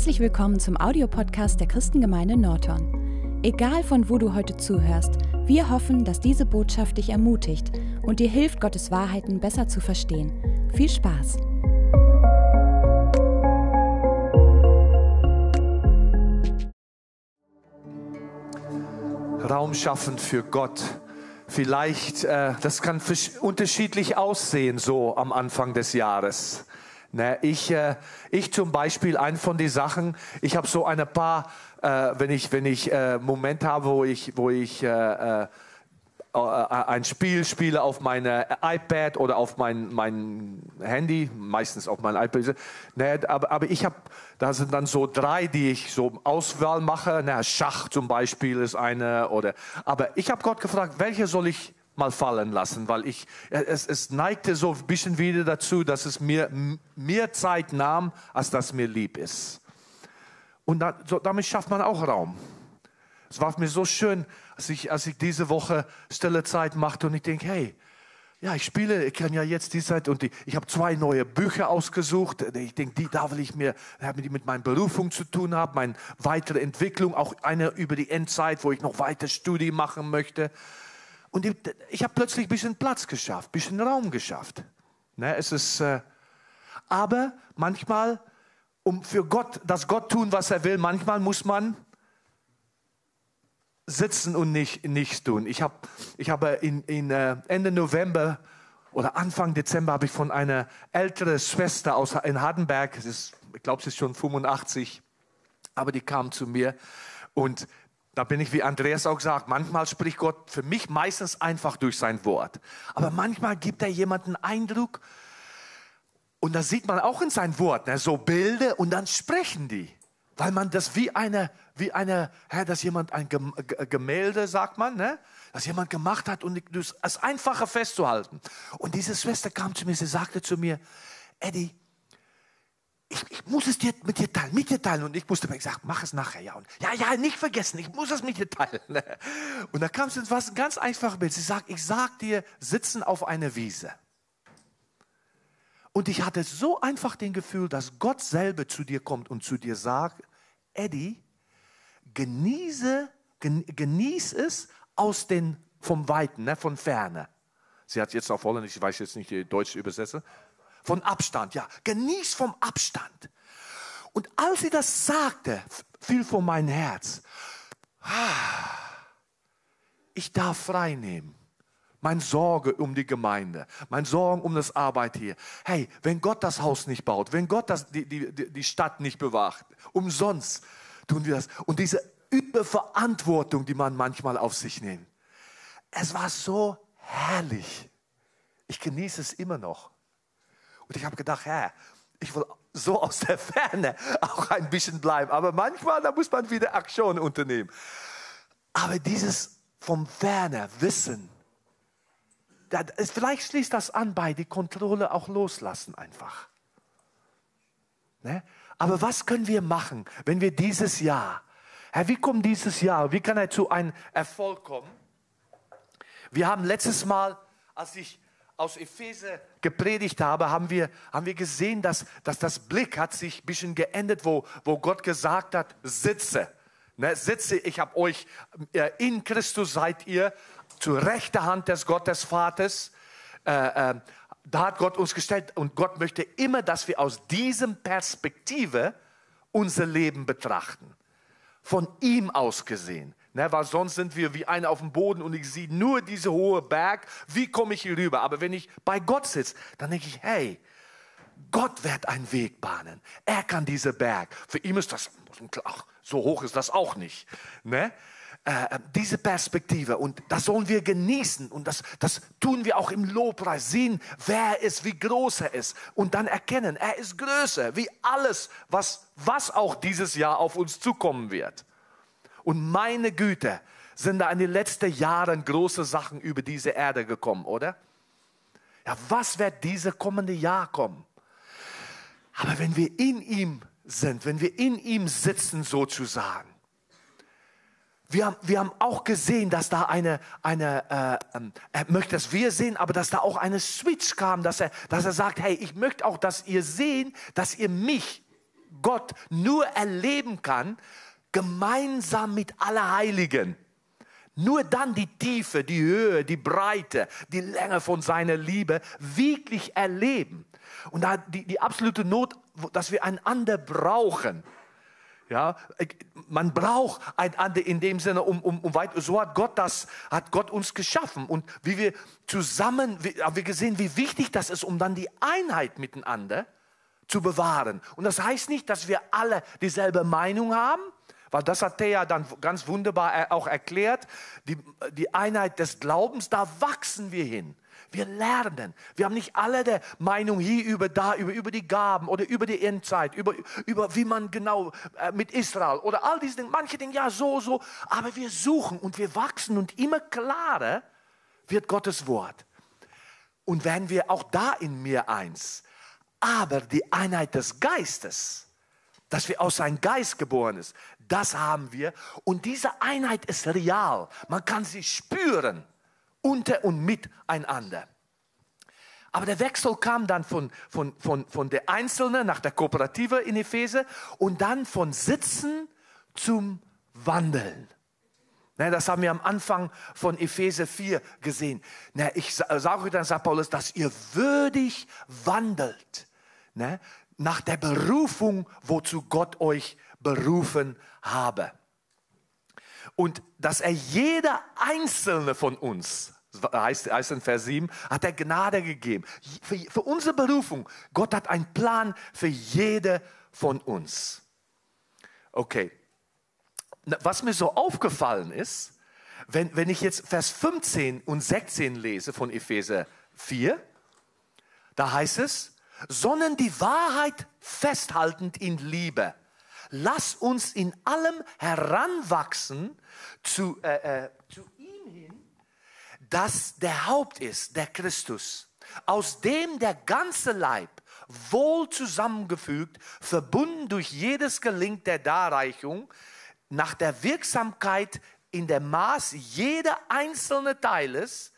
Herzlich willkommen zum Audiopodcast der Christengemeinde Norton. Egal von wo du heute zuhörst, wir hoffen, dass diese Botschaft dich ermutigt und dir hilft, Gottes Wahrheiten besser zu verstehen. Viel Spaß! Raum schaffen für Gott. Vielleicht, äh, das kann unterschiedlich aussehen so am Anfang des Jahres. Ne, ich, äh, ich zum Beispiel, ein von den Sachen, ich habe so ein paar, äh, wenn ich, wenn ich äh, Moment habe, wo ich, wo ich äh, äh, äh, ein Spiel spiele auf meine iPad oder auf mein, mein Handy, meistens auf mein iPad. Ne, aber, aber ich habe, da sind dann so drei, die ich so Auswahl mache. Ne, Schach zum Beispiel ist eine. Oder, aber ich habe Gott gefragt, welche soll ich mal fallen lassen, weil ich, es, es neigte so ein bisschen wieder dazu, dass es mir mehr Zeit nahm, als das mir lieb ist. Und da, so, damit schafft man auch Raum. Es war mir so schön, als ich, als ich diese Woche stille Zeit machte und ich denke, hey, ja, ich spiele, ich kann ja jetzt die Zeit und die, ich habe zwei neue Bücher ausgesucht. Ich denke, die da will ich mir, die mit meiner Berufung zu tun haben, meine weitere Entwicklung, auch eine über die Endzeit, wo ich noch weiter Studie machen möchte. Und ich, ich habe plötzlich ein bisschen Platz geschafft, ein bisschen Raum geschafft. Ne, es ist, äh, aber manchmal, um für Gott, dass Gott tun, was er will, manchmal muss man sitzen und nicht, nichts tun. Ich, hab, ich habe in, in äh, Ende November oder Anfang Dezember habe ich von einer älteren Schwester aus in Hardenberg, ist, ich glaube, sie ist schon 85, aber die kam zu mir und da bin ich, wie Andreas auch sagt, manchmal spricht Gott für mich meistens einfach durch sein Wort. Aber manchmal gibt er jemanden Eindruck und da sieht man auch in sein Wort, ne, so Bilder und dann sprechen die. Weil man das wie eine, wie eine, ja, dass jemand ein Gemälde, sagt man, ne? dass jemand gemacht hat und es einfacher festzuhalten. Und diese Schwester kam zu mir, sie sagte zu mir, Eddie, ich, ich, muss es dir mit dir teilen, mit dir teilen. Und ich musste mir gesagt, mach es nachher, ja. Und ja, ja, nicht vergessen, ich muss es mit dir teilen. Und da kam es was ganz einfaches Bild. Sie sagt, ich sag dir, sitzen auf einer Wiese. Und ich hatte so einfach den Gefühl, dass Gott selber zu dir kommt und zu dir sagt, Eddie, genieße, genieß es aus den, vom Weiten, ne, von Ferne. Sie hat jetzt auf Holländisch, ich weiß jetzt nicht die deutsche Übersetzer, von Abstand, ja. Genieß vom Abstand. Und als sie das sagte, fiel vor mein Herz, ich darf frei nehmen. Mein Sorge um die Gemeinde, mein Sorgen um das Arbeit hier. Hey, wenn Gott das Haus nicht baut, wenn Gott das, die, die, die Stadt nicht bewacht, umsonst tun wir das. Und diese Überverantwortung, die man manchmal auf sich nimmt. Es war so herrlich. Ich genieße es immer noch. Und ich habe gedacht, Herr, ich will so aus der Ferne auch ein bisschen bleiben. Aber manchmal, da muss man wieder Aktion unternehmen. Aber dieses vom Ferne Wissen, das, vielleicht schließt das an bei die Kontrolle auch loslassen einfach. Ne? Aber was können wir machen, wenn wir dieses Jahr, Herr, wie kommt dieses Jahr, wie kann er zu einem Erfolg kommen? Wir haben letztes Mal, als ich aus Epheser gepredigt habe, haben wir, haben wir gesehen, dass, dass das Blick hat sich ein bisschen geändert, wo, wo Gott gesagt hat, sitze. Ne, sitze, ich habe euch, äh, in Christus seid ihr, zur rechten Hand des Gottes Vaters. Äh, äh, da hat Gott uns gestellt und Gott möchte immer, dass wir aus diesem Perspektive unser Leben betrachten. Von ihm aus gesehen. Ne, weil sonst sind wir wie einer auf dem Boden und ich sehe nur diese hohe Berg. Wie komme ich hier rüber? Aber wenn ich bei Gott sitze, dann denke ich, hey, Gott wird einen Weg bahnen. Er kann diese Berg. Für ihn ist das, ach, so hoch ist das auch nicht. Ne? Äh, diese Perspektive und das sollen wir genießen und das, das tun wir auch im Lobpreis, sehen, wer er ist, wie groß er ist und dann erkennen, er ist größer wie alles, was, was auch dieses Jahr auf uns zukommen wird. Und meine Güte, sind da in den letzten Jahren große Sachen über diese Erde gekommen, oder? Ja, was wird diese kommende Jahr kommen? Aber wenn wir in ihm sind, wenn wir in ihm sitzen sozusagen, wir haben, wir haben auch gesehen, dass da eine, eine äh, ähm, er möchte, dass wir sehen, aber dass da auch eine Switch kam, dass er, dass er sagt, hey, ich möchte auch, dass ihr sehen, dass ihr mich Gott nur erleben kann, gemeinsam mit aller Heiligen. Nur dann die Tiefe, die Höhe, die Breite, die Länge von seiner Liebe wirklich erleben. Und da die, die absolute Not, dass wir einander brauchen. Ja, man braucht einander in dem Sinne, um, um, um weit, so hat Gott das, hat Gott uns geschaffen. Und wie wir zusammen, haben wir gesehen, wie wichtig das ist, um dann die Einheit miteinander zu bewahren. Und das heißt nicht, dass wir alle dieselbe Meinung haben, weil das hat Thea dann ganz wunderbar auch erklärt. Die, die Einheit des Glaubens, da wachsen wir hin. Wir lernen. Wir haben nicht alle der Meinung hier über da, über, über die Gaben oder über die Endzeit, über, über wie man genau äh, mit Israel oder all diese Dinge. Manche denken, ja, so, so. Aber wir suchen und wir wachsen und immer klarer wird Gottes Wort. Und werden wir auch da in mir eins. Aber die Einheit des Geistes, dass wir aus seinem Geist geboren ist, das haben wir. Und diese Einheit ist real. Man kann sie spüren unter und miteinander. Aber der Wechsel kam dann von, von, von, von der Einzelnen nach der Kooperative in Epheser und dann von Sitzen zum Wandeln. Das haben wir am Anfang von Epheser 4 gesehen. Ich sage euch dann, sagt Paulus, dass ihr würdig wandelt nach der Berufung, wozu Gott euch berufen habe. Und dass er jeder einzelne von uns, heißt, heißt in Vers 7, hat er Gnade gegeben. Für, für unsere Berufung. Gott hat einen Plan für jede von uns. Okay. Was mir so aufgefallen ist, wenn, wenn ich jetzt Vers 15 und 16 lese von Epheser 4, da heißt es, sondern die Wahrheit festhaltend in Liebe. Lass uns in allem heranwachsen zu, äh, äh, zu ihm hin, dass der Haupt ist, der Christus, aus dem der ganze Leib wohl zusammengefügt, verbunden durch jedes Gelink der Darreichung, nach der Wirksamkeit in der Maß jeder einzelne Teiles,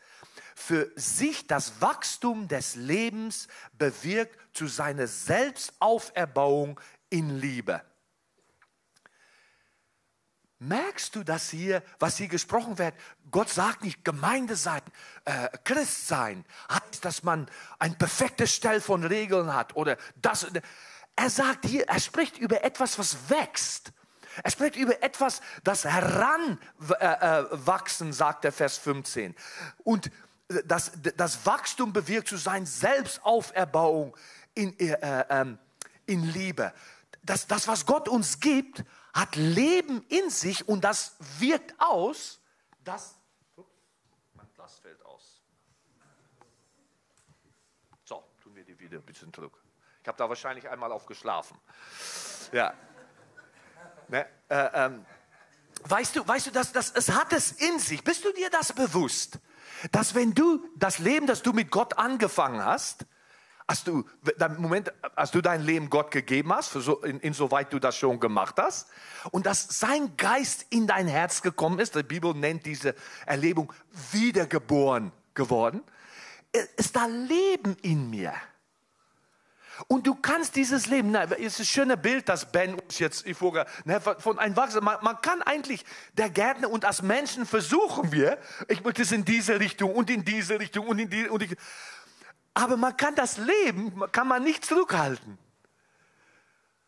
für sich das Wachstum des Lebens bewirkt zu seiner Selbstauferbauung in Liebe. Merkst du das hier, was hier gesprochen wird? Gott sagt nicht Gemeinde sein, äh, Christ sein, heißt, dass man ein perfektes Stell von Regeln hat oder das. Er sagt hier, er spricht über etwas, was wächst. Er spricht über etwas, das heranwachsen, äh, äh, sagt der Vers 15. Und das, das Wachstum bewirkt zu sein Selbstauferbauung in, äh, ähm, in Liebe. Das, das, was Gott uns gibt, hat Leben in sich und das wirkt aus, dass. Ups, mein Glas fällt aus. So, tun wir die wieder ein bisschen zurück. Ich habe da wahrscheinlich einmal aufgeschlafen. Ja. Ne, äh, ähm, weißt du, weißt du, dass, dass, es hat es in sich. Bist du dir das bewusst? Dass wenn du das Leben, das du mit Gott angefangen hast, Hast du, Moment, hast du dein Leben Gott gegeben hast, so, in, insoweit du das schon gemacht hast, und dass sein Geist in dein Herz gekommen ist, die Bibel nennt diese Erlebung wiedergeboren geworden, ist da Leben in mir. Und du kannst dieses Leben, na, ist ein schönes Bild, das Ben uns jetzt vorher, ne, von einem Wachstum, man, man, kann eigentlich, der Gärtner und als Menschen versuchen wir, ich möchte es in diese Richtung und in diese Richtung und in die, und die, aber man kann das Leben, kann man nicht zurückhalten.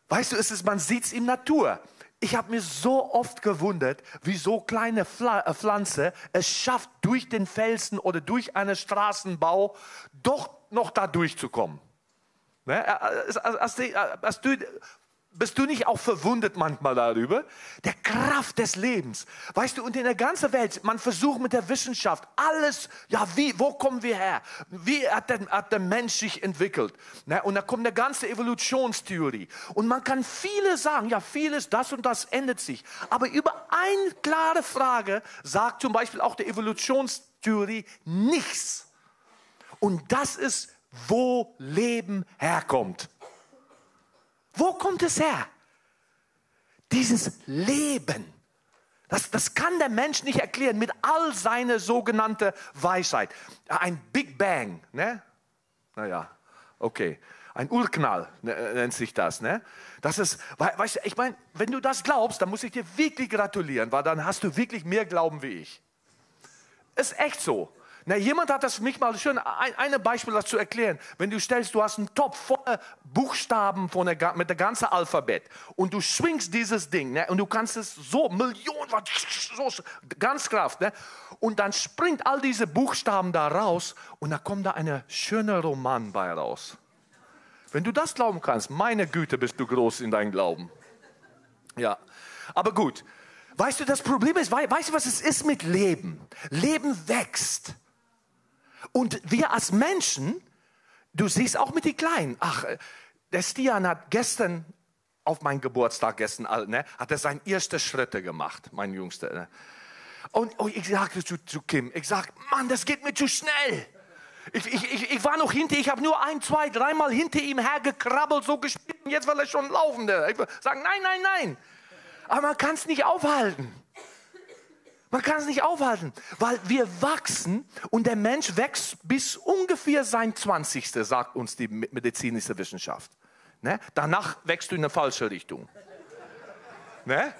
Weißt du, es ist, man sieht es in Natur. Ich habe mir so oft gewundert, wie so kleine äh, Pflanze es schafft, durch den Felsen oder durch einen Straßenbau doch noch da durchzukommen. Ne? Äh, äh, als, bist du nicht auch verwundert manchmal darüber? Der Kraft des Lebens. Weißt du, und in der ganzen Welt, man versucht mit der Wissenschaft alles, ja, wie, wo kommen wir her? Wie hat der, hat der Mensch sich entwickelt? Ne? Und da kommt eine ganze Evolutionstheorie. Und man kann viele sagen, ja, vieles, das und das ändert sich. Aber über eine klare Frage sagt zum Beispiel auch die Evolutionstheorie nichts. Und das ist, wo Leben herkommt. Wo kommt es her? Dieses Leben. Das, das kann der Mensch nicht erklären mit all seiner sogenannten Weisheit. Ein Big Bang, ne? Naja, Okay. Ein Urknall ne, nennt sich das. Ne? Das ist, weißt du, ich meine, wenn du das glaubst, dann muss ich dir wirklich gratulieren, weil dann hast du wirklich mehr Glauben wie ich. Ist echt so. Na, jemand hat das für mich mal schön, ein, ein Beispiel dazu erklären. Wenn du stellst, du hast einen Topf voller Buchstaben von der, mit dem ganzen Alphabet und du schwingst dieses Ding ne, und du kannst es so, Millionen, so, ganz Kraft. Ne, und dann springt all diese Buchstaben da raus und da kommt da eine schöne Roman bei raus. Wenn du das glauben kannst, meine Güte, bist du groß in deinem Glauben. Ja, aber gut. Weißt du, das Problem ist, weißt du, was es ist mit Leben? Leben wächst. Und wir als Menschen, du siehst auch mit den Kleinen, ach, der Stian hat gestern auf meinen Geburtstag gestern, ne, hat er seine ersten Schritte gemacht, mein Jüngster. Ne? Und, und ich sagte zu, zu Kim, ich sag, Mann, das geht mir zu schnell. Ich, ich, ich, ich war noch hinter, ich habe nur ein, zwei, dreimal hinter ihm hergekrabbelt, so gespielt, und jetzt will er schon laufen. Ich sage, nein, nein, nein. Aber man kann es nicht aufhalten. Man kann es nicht aufhalten, weil wir wachsen und der Mensch wächst bis ungefähr sein 20. sagt uns die medizinische Wissenschaft. Ne? Danach wächst du in eine falsche Richtung. Ne?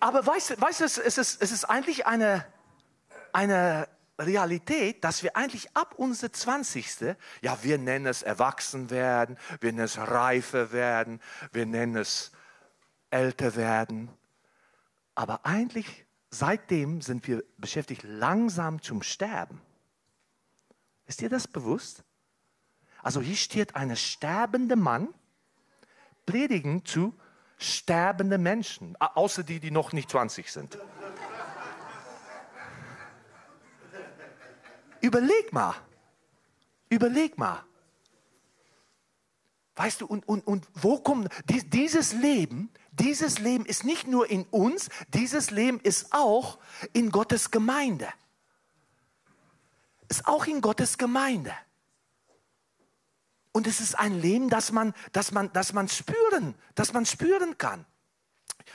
Aber weißt du, weißt, es, ist, es ist eigentlich eine, eine Realität, dass wir eigentlich ab unser 20. Ja, wir nennen es erwachsen werden, wir nennen es reife werden, wir nennen es älter werden. Aber eigentlich seitdem sind wir beschäftigt langsam zum Sterben. Ist dir das bewusst? Also hier steht ein sterbender Mann predigen zu sterbenden Menschen, außer die, die noch nicht 20 sind. Überleg mal, überleg mal. Weißt du, und, und, und wo kommt dieses Leben dieses Leben ist nicht nur in uns, dieses Leben ist auch in Gottes Gemeinde. Ist auch in Gottes Gemeinde. Und es ist ein Leben, das man, das man, das man spüren, das man spüren kann.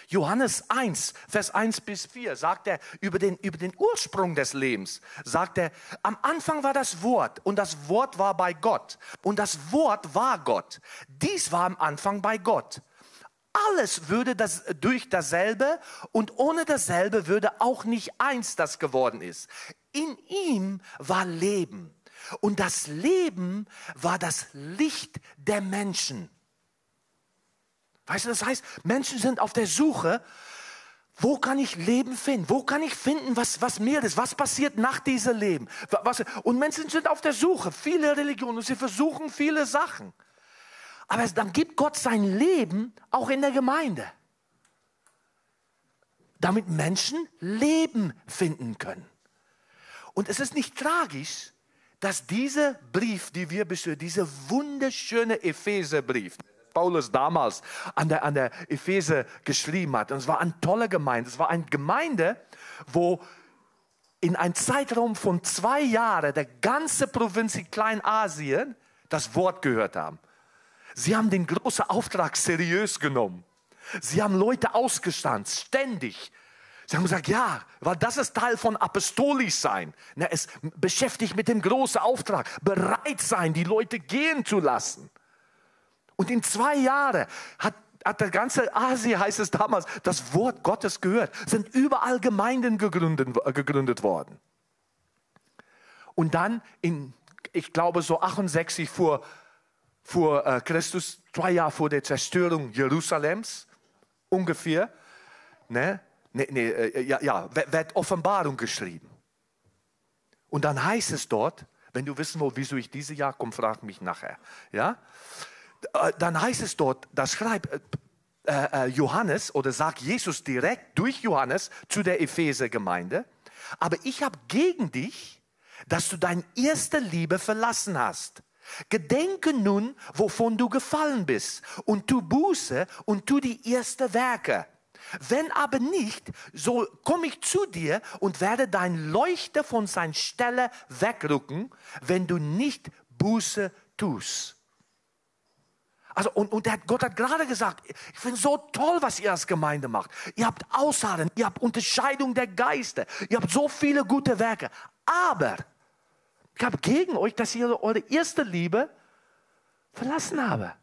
Johannes 1, Vers 1 bis 4 sagt er über den, über den Ursprung des Lebens, sagt er, am Anfang war das Wort und das Wort war bei Gott und das Wort war Gott. Dies war am Anfang bei Gott alles würde das durch dasselbe und ohne dasselbe würde auch nicht eins, das geworden ist. In ihm war Leben und das Leben war das Licht der Menschen. Weißt du, das heißt, Menschen sind auf der Suche, wo kann ich Leben finden? Wo kann ich finden, was, was mehr ist? Was passiert nach diesem Leben? Was, und Menschen sind auf der Suche, viele Religionen, und sie versuchen viele Sachen. Aber dann gibt Gott sein Leben auch in der Gemeinde. Damit Menschen Leben finden können. Und es ist nicht tragisch, dass dieser Brief, die wir beschreiben, dieser wunderschöne Epheserbrief, Paulus damals an der, an der Epheser geschrieben hat. Und es war eine tolle Gemeinde. Es war eine Gemeinde, wo in einem Zeitraum von zwei Jahren der ganze Provinz in Kleinasien das Wort gehört haben. Sie haben den großen Auftrag seriös genommen. Sie haben Leute ausgestanzt, ständig. Sie haben gesagt, ja, weil das ist Teil von Apostolisch sein. Ne, es beschäftigt mit dem großen Auftrag, bereit sein, die Leute gehen zu lassen. Und in zwei Jahren hat, hat der ganze Asien, heißt es damals, das Wort Gottes gehört. Sind überall Gemeinden gegründet, gegründet worden. Und dann in, ich glaube, so 68 vor vor äh, Christus, zwei Jahre vor der Zerstörung Jerusalems ungefähr, ne, ne, ne, äh, ja, ja, wird Offenbarung geschrieben. Und dann heißt es dort, wenn du wissen willst, wieso ich dieses Jahr komme, frag mich nachher. Ja? Äh, dann heißt es dort, das schreibt Johannes oder sagt Jesus direkt durch Johannes zu der Epheser-Gemeinde, aber ich habe gegen dich, dass du deine erste Liebe verlassen hast. Gedenke nun, wovon du gefallen bist, und tu Buße und tu die ersten Werke. Wenn aber nicht, so komme ich zu dir und werde dein Leuchter von seiner Stelle wegrücken, wenn du nicht Buße tust. Also, und, und Gott hat gerade gesagt, ich finde so toll, was ihr als Gemeinde macht. Ihr habt Aussagen, ihr habt Unterscheidung der Geister, ihr habt so viele gute Werke. Aber ich habe gegen euch, dass ihr eure erste Liebe verlassen habe.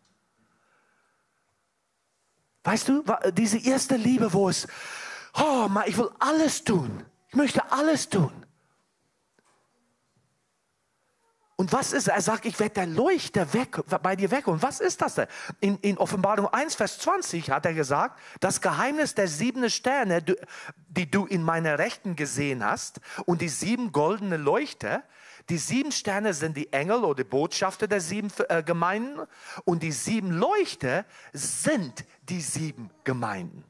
Weißt du, diese erste Liebe, wo es, oh, ich will alles tun. Ich möchte alles tun. Und was ist, er sagt, ich werde der Leuchter weg, bei dir weg. Und was ist das denn? In, in Offenbarung 1, Vers 20 hat er gesagt, das Geheimnis der sieben Sterne, die du in meiner Rechten gesehen hast, und die sieben goldene Leuchter, die sieben Sterne sind die Engel oder die Botschafter der sieben äh, Gemeinden und die sieben Leuchter sind die sieben Gemeinden.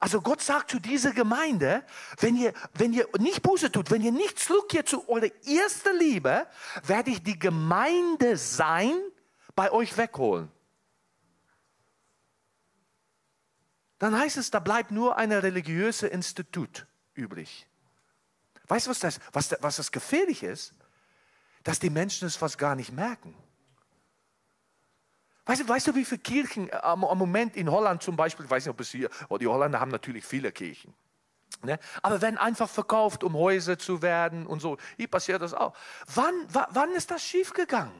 Also Gott sagt zu dieser Gemeinde, wenn ihr, wenn ihr nicht Buße tut, wenn ihr nicht zurückkehrt zu eurer ersten Liebe, werde ich die Gemeinde sein bei euch wegholen. Dann heißt es, da bleibt nur ein religiöses Institut übrig. Weißt du, was das, was, was das gefährlich ist? Dass die Menschen es fast gar nicht merken. Weißt du, weißt du, wie viele Kirchen äh, am, am Moment in Holland zum Beispiel, ich weiß nicht, ob es hier, oh, die Holländer haben natürlich viele Kirchen. Ne? Aber werden einfach verkauft, um Häuser zu werden und so. Hier passiert das auch. Wann, wann ist das schiefgegangen?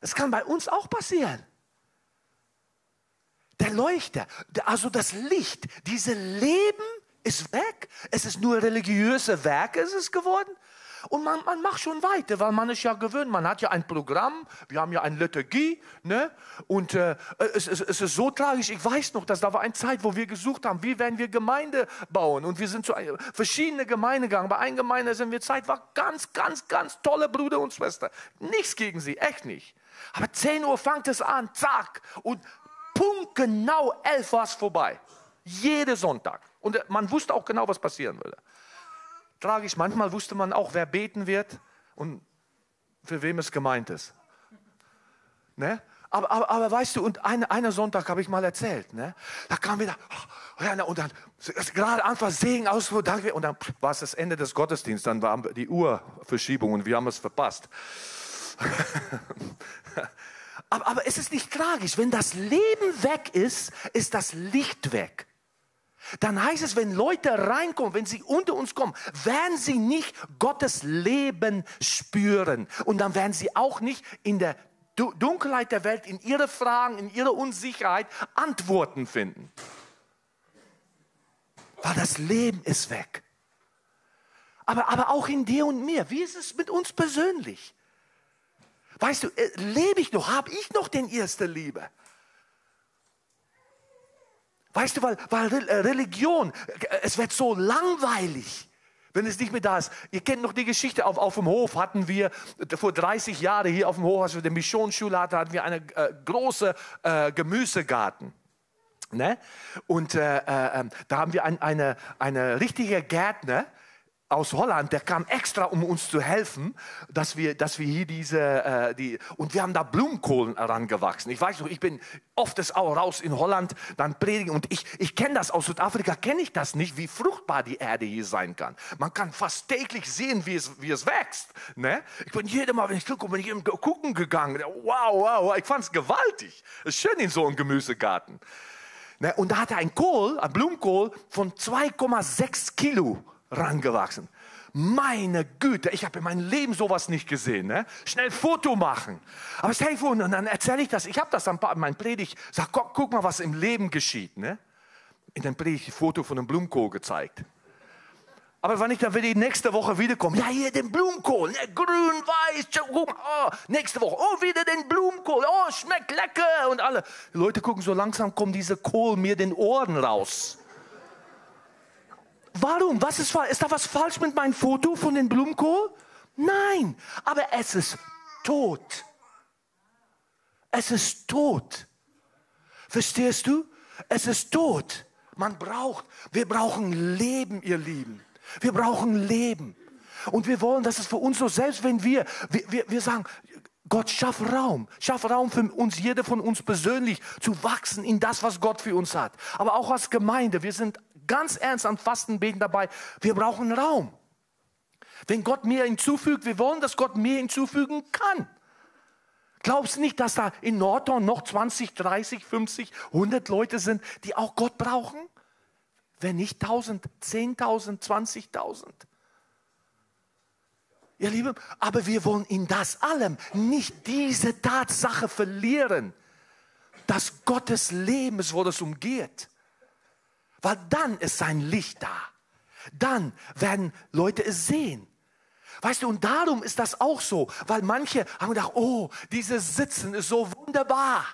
Das kann bei uns auch passieren. Der Leuchter, also das Licht, dieses Leben ist weg. Es ist nur religiöse Werk, ist es geworden. Und man, man macht schon weiter, weil man ist ja gewöhnt. Man hat ja ein Programm, wir haben ja eine Liturgie. Ne? Und äh, es, es, es, ist so tragisch. Ich weiß noch, dass da war eine Zeit, wo wir gesucht haben, wie werden wir Gemeinde bauen. Und wir sind zu verschiedenen Gemeinden gegangen. Bei einer Gemeinde sind wir Zeit, war ganz, ganz, ganz tolle Brüder und Schwester. Nichts gegen sie, echt nicht. Aber 10 Uhr fängt es an, zack. Und punktgenau 11 war es vorbei. Jeden Sonntag. Und man wusste auch genau, was passieren würde tragisch. Manchmal wusste man auch, wer beten wird und für wem es gemeint ist. Ne? Aber, aber, aber weißt du, und eine, einen Sonntag habe ich mal erzählt, ne? da kam wieder, oh, und dann gerade Anfang Segen aus, und dann war es das Ende des Gottesdienstes, dann war die Uhrverschiebung und wir haben es verpasst. aber, aber es ist nicht tragisch, wenn das Leben weg ist, ist das Licht weg dann heißt es, wenn Leute reinkommen, wenn sie unter uns kommen, werden sie nicht Gottes Leben spüren. Und dann werden sie auch nicht in der Dunkelheit der Welt, in ihre Fragen, in ihre Unsicherheit Antworten finden. Weil das Leben ist weg. Aber, aber auch in dir und mir. Wie ist es mit uns persönlich? Weißt du, äh, lebe ich noch? Habe ich noch den erste Liebe? Weißt du, weil, weil äh, Religion, äh, es wird so langweilig, wenn es nicht mehr da ist. Ihr kennt noch die Geschichte, auf, auf dem Hof hatten wir, vor 30 Jahren hier auf dem Hof, als wir die Missionsschule hatten, hatten wir einen äh, großen äh, Gemüsegarten. Ne? Und äh, äh, ähm, da haben wir ein, eine, eine richtige Gärtner, aus Holland, der kam extra, um uns zu helfen, dass wir, dass wir hier diese, äh, die, und wir haben da Blumenkohlen herangewachsen. Ich weiß noch, ich bin oft das auch raus in Holland, dann predigen und ich, ich kenne das aus Südafrika, kenne ich das nicht, wie fruchtbar die Erde hier sein kann. Man kann fast täglich sehen, wie es, wie es wächst. Ne? Ich bin jedes Mal, wenn ich gucke, bin ich eben gucken gegangen. Wow, wow, ich fand es gewaltig. Es ist schön in so einem Gemüsegarten. Ne? Und da hatte ein Kohl, ein Blumenkohl von 2,6 Kilo rangewachsen. Meine Güte, ich habe in meinem Leben sowas nicht gesehen. Ne? Schnell Foto machen. Aber stell vor, und dann erzähle ich das. Ich habe das dann in meinem Predigt. Sag, guck, guck, mal, was im Leben geschieht. Ne? In dem Predigt ein Foto von einem Blumenkohl gezeigt. Aber wenn ich dann wieder nächste Woche wiederkomme, ja, hier den Blumenkohl, ne, grün, weiß, oh, nächste Woche, oh, wieder den Blumenkohl, oh, schmeckt lecker. Und alle die Leute gucken, so langsam kommt dieser Kohl mir den Ohren raus. Warum? Was ist, ist da was falsch mit meinem Foto von den Blumenkohl? Nein, aber es ist tot. Es ist tot. Verstehst du? Es ist tot. Man braucht, wir brauchen Leben, ihr Lieben. Wir brauchen Leben. Und wir wollen, dass es für uns so, selbst wenn wir, wir, wir, wir sagen, Gott, schaff Raum. Schaff Raum für uns, jeder von uns persönlich, zu wachsen in das, was Gott für uns hat. Aber auch als Gemeinde. Wir sind ganz ernst am Fastenbeten dabei. Wir brauchen Raum. Wenn Gott mir hinzufügt, wir wollen, dass Gott mir hinzufügen kann. Glaubst du nicht, dass da in Nordhorn noch 20, 30, 50, 100 Leute sind, die auch Gott brauchen? Wenn nicht 1000, 10.000, 20.000. Ihr Lieben, aber wir wollen in das allem nicht diese Tatsache verlieren, dass Gottes Leben ist, wo das umgeht. Weil dann ist sein Licht da. Dann werden Leute es sehen. Weißt du, und darum ist das auch so, weil manche haben gedacht, oh, dieses Sitzen ist so wunderbar.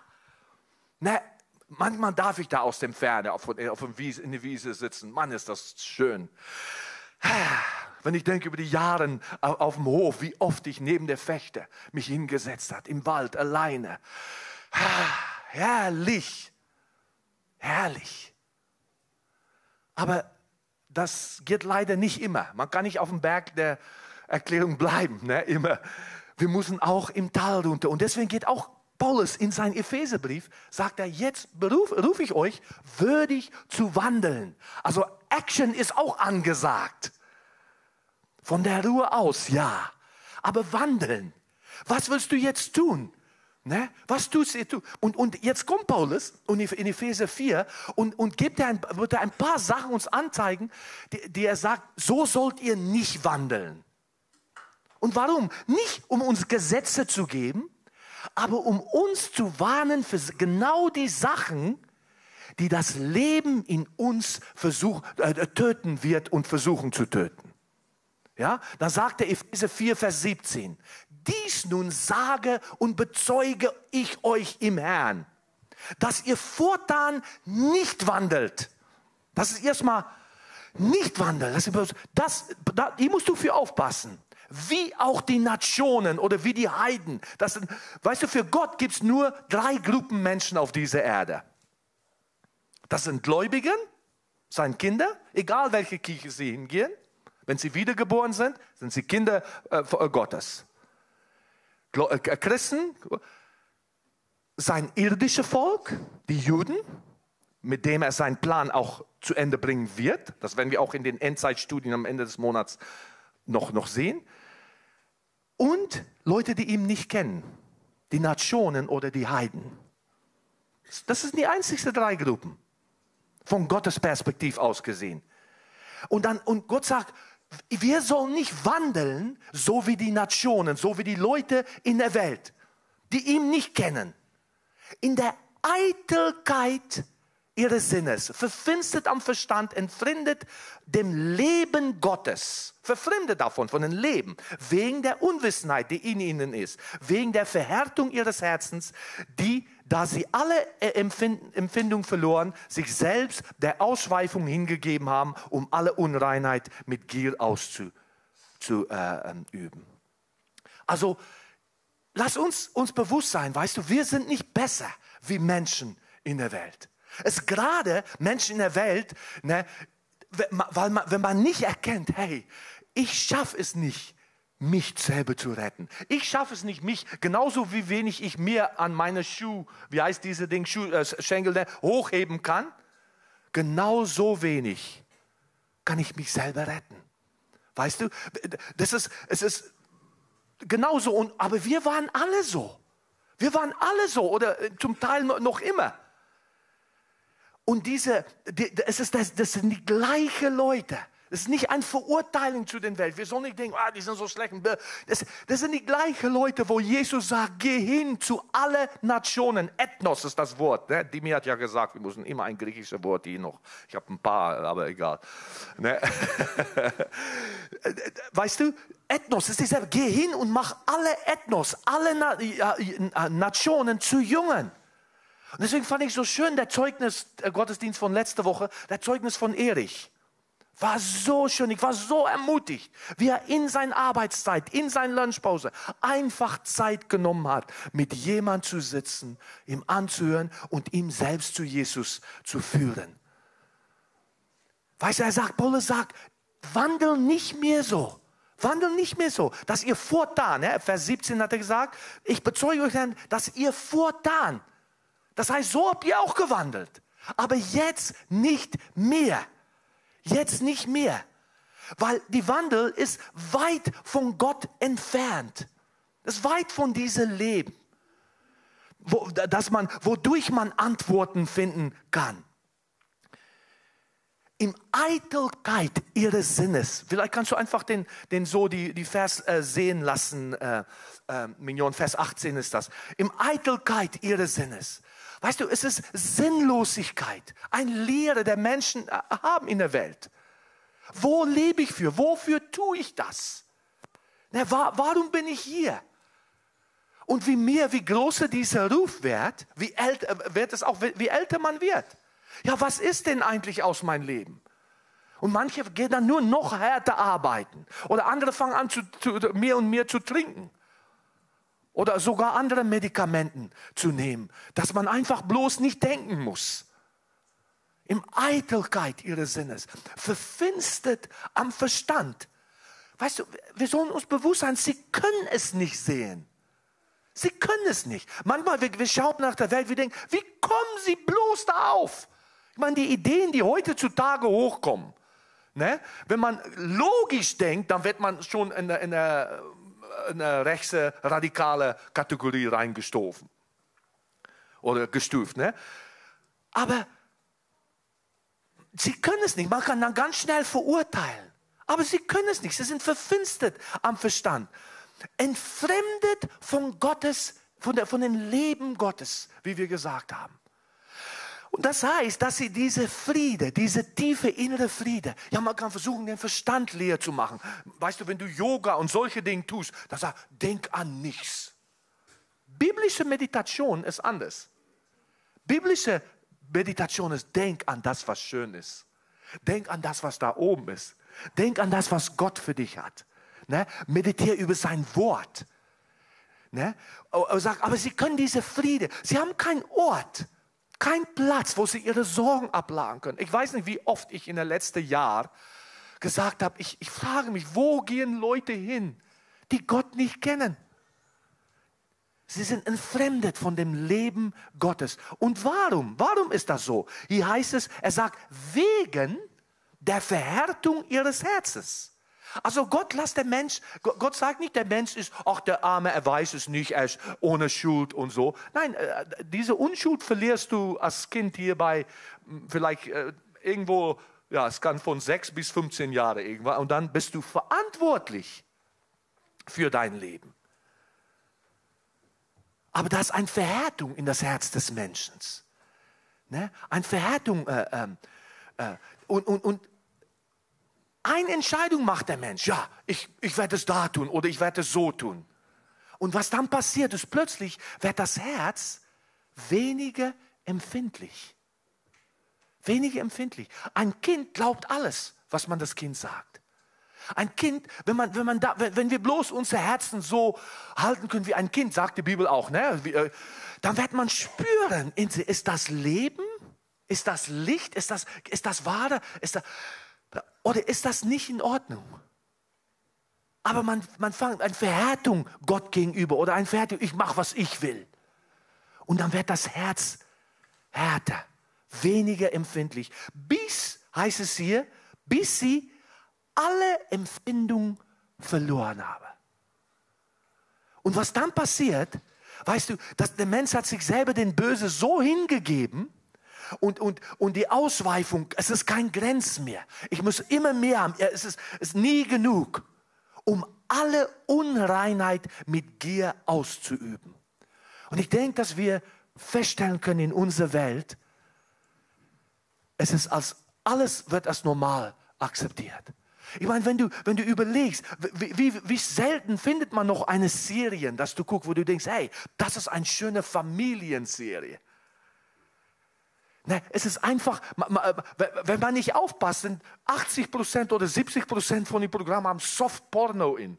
Na, manchmal darf ich da aus dem Ferne auf, auf dem Wiese, in der Wiese sitzen. Mann, ist das schön. Wenn ich denke über die Jahre auf dem Hof, wie oft ich neben der Fechte mich hingesetzt hat, im Wald alleine. Herrlich, herrlich. Aber das geht leider nicht immer. Man kann nicht auf dem Berg der Erklärung bleiben, ne? immer. Wir müssen auch im Tal runter. Und deswegen geht auch Paulus in seinem Epheserbrief, sagt er, jetzt rufe ich euch, würdig zu wandeln. Also Action ist auch angesagt. Von der Ruhe aus, ja. Aber wandeln. Was willst du jetzt tun? Ne? Was tust du? Und, und jetzt kommt Paulus in Epheser 4 und, und gibt er ein, wird er ein paar Sachen uns anzeigen, die, die er sagt, so sollt ihr nicht wandeln. Und warum? Nicht um uns Gesetze zu geben, aber um uns zu warnen für genau die Sachen, die das Leben in uns versuch, äh, töten wird und versuchen zu töten. Ja, dann sagt er Epheser 4, Vers 17, dies nun sage und bezeuge ich euch im Herrn, dass ihr fortan nicht wandelt. Das ist erstmal nicht wandelt. Das, das, da, hier musst du für aufpassen. Wie auch die Nationen oder wie die Heiden. Das weißt du, für Gott gibt es nur drei Gruppen Menschen auf dieser Erde. Das sind Gläubigen, seine Kinder, egal welche Kirche sie hingehen. Wenn sie wiedergeboren sind, sind sie Kinder äh, Gottes. Äh, Christen, sein irdisches Volk, die Juden, mit dem er seinen Plan auch zu Ende bringen wird. Das werden wir auch in den Endzeitstudien am Ende des Monats noch, noch sehen. Und Leute, die ihn nicht kennen, die Nationen oder die Heiden. Das sind die einzigsten drei Gruppen, von Gottes Perspektiv aus gesehen. Und, dann, und Gott sagt, wir sollen nicht wandeln, so wie die Nationen, so wie die Leute in der Welt, die ihn nicht kennen. In der Eitelkeit ihres Sinnes, verfinstert am Verstand, entfremdet dem Leben Gottes, verfremdet davon, von dem Leben, wegen der Unwissenheit, die in ihnen ist, wegen der Verhärtung ihres Herzens, die, da sie alle Empfindung verloren, sich selbst der Ausschweifung hingegeben haben, um alle Unreinheit mit Gier auszuüben. Äh, also, lass uns uns bewusst sein, weißt du, wir sind nicht besser wie Menschen in der Welt. Es gerade Menschen in der Welt, ne, weil man, wenn man nicht erkennt, hey, ich schaffe es nicht, mich selber zu retten. Ich schaffe es nicht, mich, genauso wie wenig ich mir an meine Schuh, wie heißt diese Ding, Schuh, äh, Schenkel, ne, hochheben kann, genauso wenig kann ich mich selber retten. Weißt du, das ist, es ist genauso, und, aber wir waren alle so. Wir waren alle so oder äh, zum Teil noch immer. Und diese, die, es ist das, das sind die gleichen Leute. Das ist nicht eine Verurteilung zu den Welt. Wir sollen nicht denken, ah, die sind so schlecht. Das, das sind die gleichen Leute, wo Jesus sagt, geh hin zu allen Nationen. Ethnos ist das Wort. Ne? Dimi hat ja gesagt, wir müssen immer ein griechisches Wort hier noch. Ich habe ein paar, aber egal. Ne? weißt du, Ethnos ist dieselbe. Geh hin und mach alle Ethnos, alle Na Nationen zu Jungen. Und deswegen fand ich so schön der Zeugnis, der Gottesdienst von letzter Woche, der Zeugnis von Erich. War so schön, ich war so ermutigt, wie er in seiner Arbeitszeit, in seiner Lunchpause einfach Zeit genommen hat, mit jemand zu sitzen, ihm anzuhören und ihm selbst zu Jesus zu führen. Weißt du, er sagt, Paulus sagt, wandel nicht mehr so. Wandel nicht mehr so, dass ihr fortan, ne, Vers 17 hat er gesagt, ich bezeuge euch dann, dass ihr fortan das heißt, so habt ihr auch gewandelt. Aber jetzt nicht mehr. Jetzt nicht mehr. Weil die Wandel ist weit von Gott entfernt. Das ist weit von diesem Leben. Wo, dass man, wodurch man Antworten finden kann. im Eitelkeit ihres Sinnes. Vielleicht kannst du einfach den, den so die, die Vers äh, sehen lassen. Äh, äh, Mignon, Vers 18 ist das. Im Eitelkeit ihres Sinnes. Weißt du, es ist Sinnlosigkeit, ein Lehre der Menschen äh, haben in der Welt. Wo lebe ich für? Wofür tue ich das? Na, wa warum bin ich hier? Und wie mehr, wie größer dieser Ruf wird, wie älter, äh, wird es auch, wie älter man wird. Ja, was ist denn eigentlich aus meinem Leben? Und manche gehen dann nur noch härter arbeiten. Oder andere fangen an, zu, zu, mehr und mehr zu trinken. Oder sogar andere Medikamenten zu nehmen, dass man einfach bloß nicht denken muss. Im Eitelkeit ihres Sinnes, verfinstert am Verstand. Weißt du, wir sollen uns bewusst sein, sie können es nicht sehen. Sie können es nicht. Manchmal, wir, wir schauen nach der Welt, wir denken, wie kommen sie bloß da auf? Ich meine, die Ideen, die heutzutage hochkommen, ne? wenn man logisch denkt, dann wird man schon in eine, in in eine rechte, radikale Kategorie reingestoßen oder gestuft. Ne? Aber sie können es nicht. Man kann dann ganz schnell verurteilen. Aber sie können es nicht. Sie sind verfinstert am Verstand. Entfremdet von Gottes, von, der, von dem Leben Gottes, wie wir gesagt haben. Und das heißt, dass sie diese Friede, diese tiefe innere Friede, ja, man kann versuchen, den Verstand leer zu machen. Weißt du, wenn du Yoga und solche Dinge tust, dann sag, denk an nichts. Biblische Meditation ist anders. Biblische Meditation ist, denk an das, was schön ist. Denk an das, was da oben ist. Denk an das, was Gott für dich hat. Ne? Meditiere über sein Wort. Ne? Sag, aber sie können diese Friede, sie haben keinen Ort kein Platz, wo sie ihre Sorgen abladen können. Ich weiß nicht, wie oft ich in den letzten Jahren gesagt habe, ich, ich frage mich, wo gehen Leute hin, die Gott nicht kennen? Sie sind entfremdet von dem Leben Gottes. Und warum? Warum ist das so? Hier heißt es, er sagt, wegen der Verhärtung ihres Herzens. Also Gott lässt der Mensch, Gott sagt nicht, der Mensch ist, ach der Arme, er weiß es nicht, er ist ohne Schuld und so. Nein, äh, diese Unschuld verlierst du als Kind hierbei vielleicht äh, irgendwo, ja, es kann von sechs bis 15 Jahre irgendwann und dann bist du verantwortlich für dein Leben. Aber da ist eine Verhärtung in das Herz des Menschen. Ne? Eine Verhärtung. Äh, ähm, äh, und, und, und eine Entscheidung macht der Mensch. Ja, ich, ich werde es da tun oder ich werde es so tun. Und was dann passiert ist, plötzlich wird das Herz weniger empfindlich. Weniger empfindlich. Ein Kind glaubt alles, was man das Kind sagt. Ein Kind, wenn, man, wenn, man da, wenn wir bloß unsere Herzen so halten können wie ein Kind, sagt die Bibel auch, ne? Äh, dann wird man spüren, ist das Leben? Ist das Licht? Ist das, ist das Wahre? Ist das, oder ist das nicht in Ordnung? Aber man, man fängt eine Verhärtung Gott gegenüber oder eine Verhärtung, ich mache, was ich will. Und dann wird das Herz härter, weniger empfindlich. Bis, heißt es hier, bis sie alle Empfindung verloren haben. Und was dann passiert, weißt du, dass der Mensch hat sich selber den Böse so hingegeben, und, und, und die Ausweifung, es ist kein Grenz mehr. Ich muss immer mehr haben. Es ist, es ist nie genug, um alle Unreinheit mit Gier auszuüben. Und ich denke, dass wir feststellen können in unserer Welt, es ist als, alles wird als normal akzeptiert. Ich meine, wenn du, wenn du überlegst, wie, wie, wie, selten findet man noch eine Serie, dass du guckst, wo du denkst, hey, das ist eine schöne Familienserie. Ne, es ist einfach, wenn man nicht aufpasst, sind 80% oder 70% von den Programmen haben Soft-Porno in.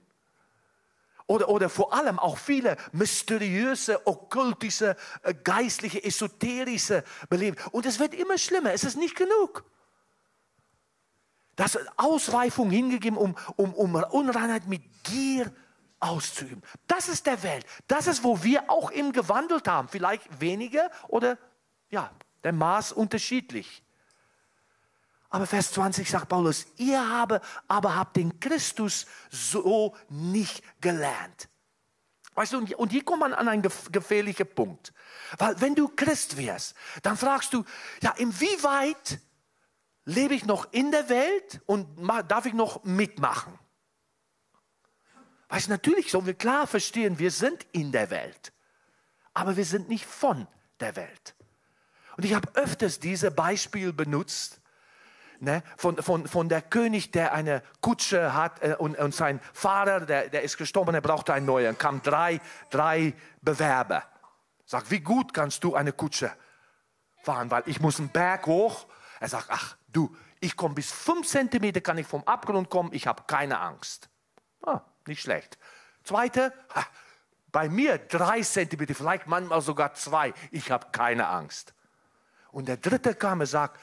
Oder, oder vor allem auch viele mysteriöse, okkultische, äh, geistliche, esoterische Beleben. Und es wird immer schlimmer, es ist nicht genug. Das Ausweifung hingegeben, um, um, um Unreinheit mit Gier auszuüben. Das ist der Welt. Das ist, wo wir auch im gewandelt haben. Vielleicht weniger oder ja, der Maß unterschiedlich. Aber Vers 20 sagt Paulus, ihr habe, aber habt den Christus so nicht gelernt. Weißt du, und hier kommt man an einen gefährlichen Punkt. Weil wenn du Christ wärst, dann fragst du, ja, inwieweit lebe ich noch in der Welt und darf ich noch mitmachen? Weißt du, natürlich sollen wir klar verstehen, wir sind in der Welt, aber wir sind nicht von der Welt. Und ich habe öfters dieses Beispiel benutzt, ne, von, von, von der König, der eine Kutsche hat äh, und, und sein Fahrer, der, der ist gestorben, er brauchte einen neuen. kamen drei, drei Bewerber. Sagt, wie gut kannst du eine Kutsche fahren? Weil ich muss einen Berg hoch. Er sagt, ach du, ich komme bis fünf Zentimeter, kann ich vom Abgrund kommen, ich habe keine Angst. Ah, nicht schlecht. Zweite, bei mir drei Zentimeter, vielleicht manchmal sogar zwei, ich habe keine Angst. Und der dritte kam und sagt,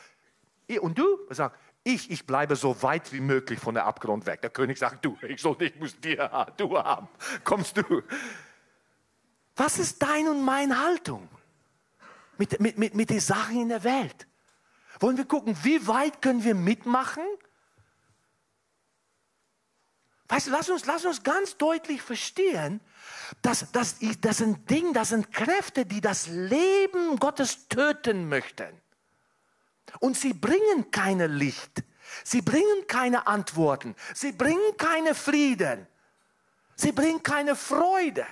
und du? Er sagt, ich, ich bleibe so weit wie möglich von der Abgrund weg. Der König sagt, du, ich soll nicht, muss dir du haben. Kommst du? Was ist deine und meine Haltung mit, mit, mit, mit den Sachen in der Welt? Wollen wir gucken, wie weit können wir mitmachen? Weißt du, lass uns, lass uns ganz deutlich verstehen, dass das, das sind Dinge, das sind Kräfte, die das Leben Gottes töten möchten. Und sie bringen keine Licht. Sie bringen keine Antworten. Sie bringen keine Frieden. Sie bringen keine Freude.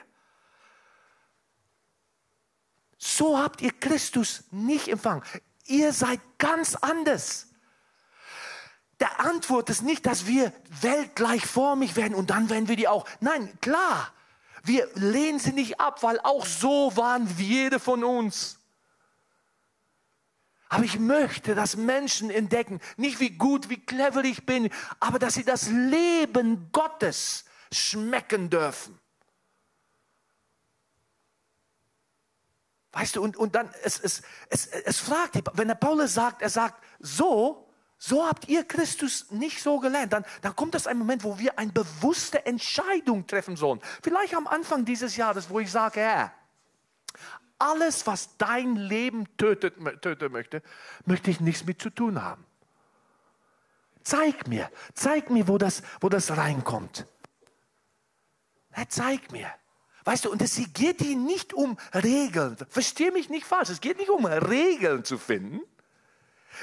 So habt ihr Christus nicht empfangen. Ihr seid ganz anders. Der Antwort ist nicht, dass wir weltgleichformig werden und dann werden wir die auch. Nein, klar, wir lehnen sie nicht ab, weil auch so waren jede von uns. Aber ich möchte, dass Menschen entdecken, nicht wie gut, wie clever ich bin, aber dass sie das Leben Gottes schmecken dürfen. Weißt du, und, und dann, es, es, es, es fragt, wenn der Paulus sagt, er sagt, so, so habt ihr Christus nicht so gelernt, dann, dann kommt das ein Moment, wo wir eine bewusste Entscheidung treffen sollen. Vielleicht am Anfang dieses Jahres, wo ich sage, Herr, alles, was dein Leben tötet, töten möchte, möchte ich nichts mit zu tun haben. Zeig mir, zeig mir, wo das, wo das reinkommt. Ja, zeig mir. Weißt du, und es geht hier nicht um Regeln. Versteh mich nicht falsch. Es geht nicht um Regeln zu finden.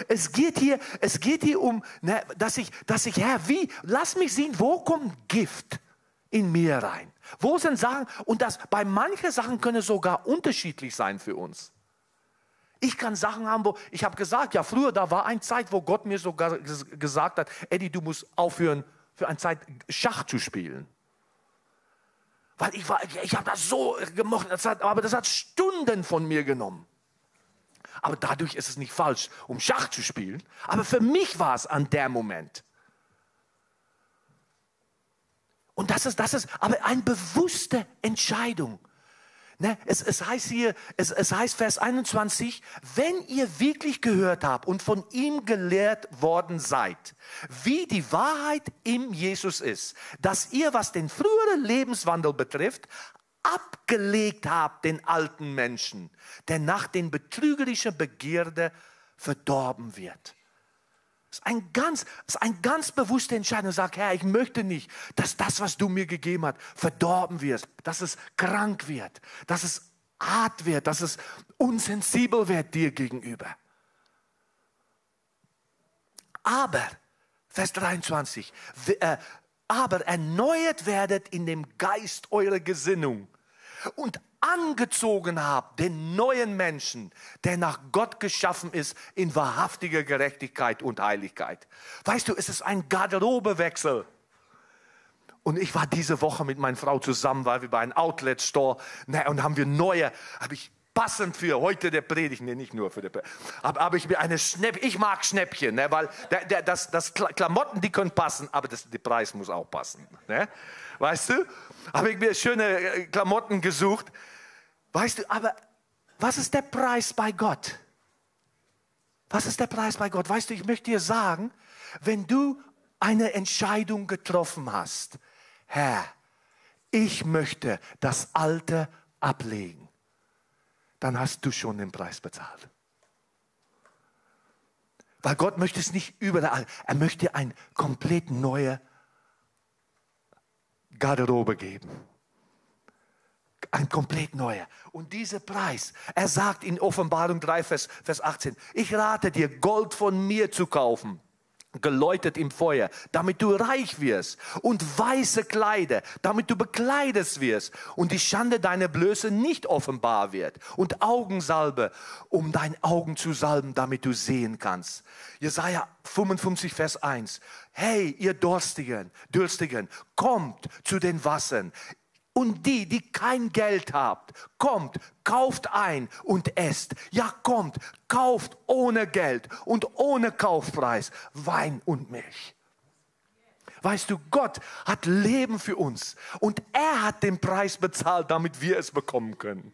Es geht hier, es geht hier um, ne, dass ich, dass ich, Herr, wie, lass mich sehen, wo kommt Gift in mir rein? Wo sind Sachen, und das bei manchen Sachen können sogar unterschiedlich sein für uns. Ich kann Sachen haben, wo ich habe gesagt, ja, früher, da war eine Zeit, wo Gott mir sogar gesagt hat, Eddie, du musst aufhören, für eine Zeit Schach zu spielen. Weil ich, war, ich habe das so gemocht, das hat, aber das hat Stunden von mir genommen. Aber dadurch ist es nicht falsch, um Schach zu spielen. Aber für mich war es an der Moment. Und das ist, das ist aber eine bewusste Entscheidung. Ne? Es, es heißt hier, es, es heißt Vers 21, wenn ihr wirklich gehört habt und von ihm gelehrt worden seid, wie die Wahrheit im Jesus ist, dass ihr, was den früheren Lebenswandel betrifft, abgelegt habt den alten Menschen, der nach den betrügerischen Begierde verdorben wird. Das ist ein ganz, ist ein ganz bewusster Entscheidung. Sag, Herr, ich möchte nicht, dass das, was du mir gegeben hast, verdorben wird, dass es krank wird, dass es hart wird, dass es unsensibel wird dir gegenüber. Aber, Vers 23, äh, aber erneuert werdet in dem Geist eurer Gesinnung und angezogen habt, den neuen Menschen, der nach Gott geschaffen ist, in wahrhaftiger Gerechtigkeit und Heiligkeit. Weißt du, es ist ein Garderobewechsel. Und ich war diese Woche mit meiner Frau zusammen, weil wir bei einem Outlet-Store, ne, und haben wir neue, habe ich passend für heute der Predigt, nee, nicht nur für die Predigt, aber habe ich eine Schnäppchen, ich mag Schnäppchen, ne, weil der, der, das, das Klamotten, die können passen, aber das, der Preis muss auch passen. Ne? Weißt du? Habe ich mir schöne äh, Klamotten gesucht. Weißt du, aber was ist der Preis bei Gott? Was ist der Preis bei Gott? Weißt du, ich möchte dir sagen, wenn du eine Entscheidung getroffen hast, Herr, ich möchte das Alte ablegen, dann hast du schon den Preis bezahlt. Weil Gott möchte es nicht überall. Er möchte ein komplett neue Garderobe geben ein komplett neuer. Und dieser Preis, er sagt in Offenbarung 3, Vers, Vers 18, ich rate dir, Gold von mir zu kaufen geläutet im Feuer, damit du reich wirst und weiße Kleider, damit du bekleidet wirst und die Schande deiner Blöße nicht offenbar wird und Augensalbe, um deine Augen zu salben, damit du sehen kannst. Jesaja 55, Vers 1. Hey, ihr Durstigen, Durstigen, kommt zu den Wassern. Und die, die kein Geld habt, kommt, kauft ein und esst. Ja, kommt, kauft ohne Geld und ohne Kaufpreis Wein und Milch. Weißt du, Gott hat Leben für uns und er hat den Preis bezahlt, damit wir es bekommen können.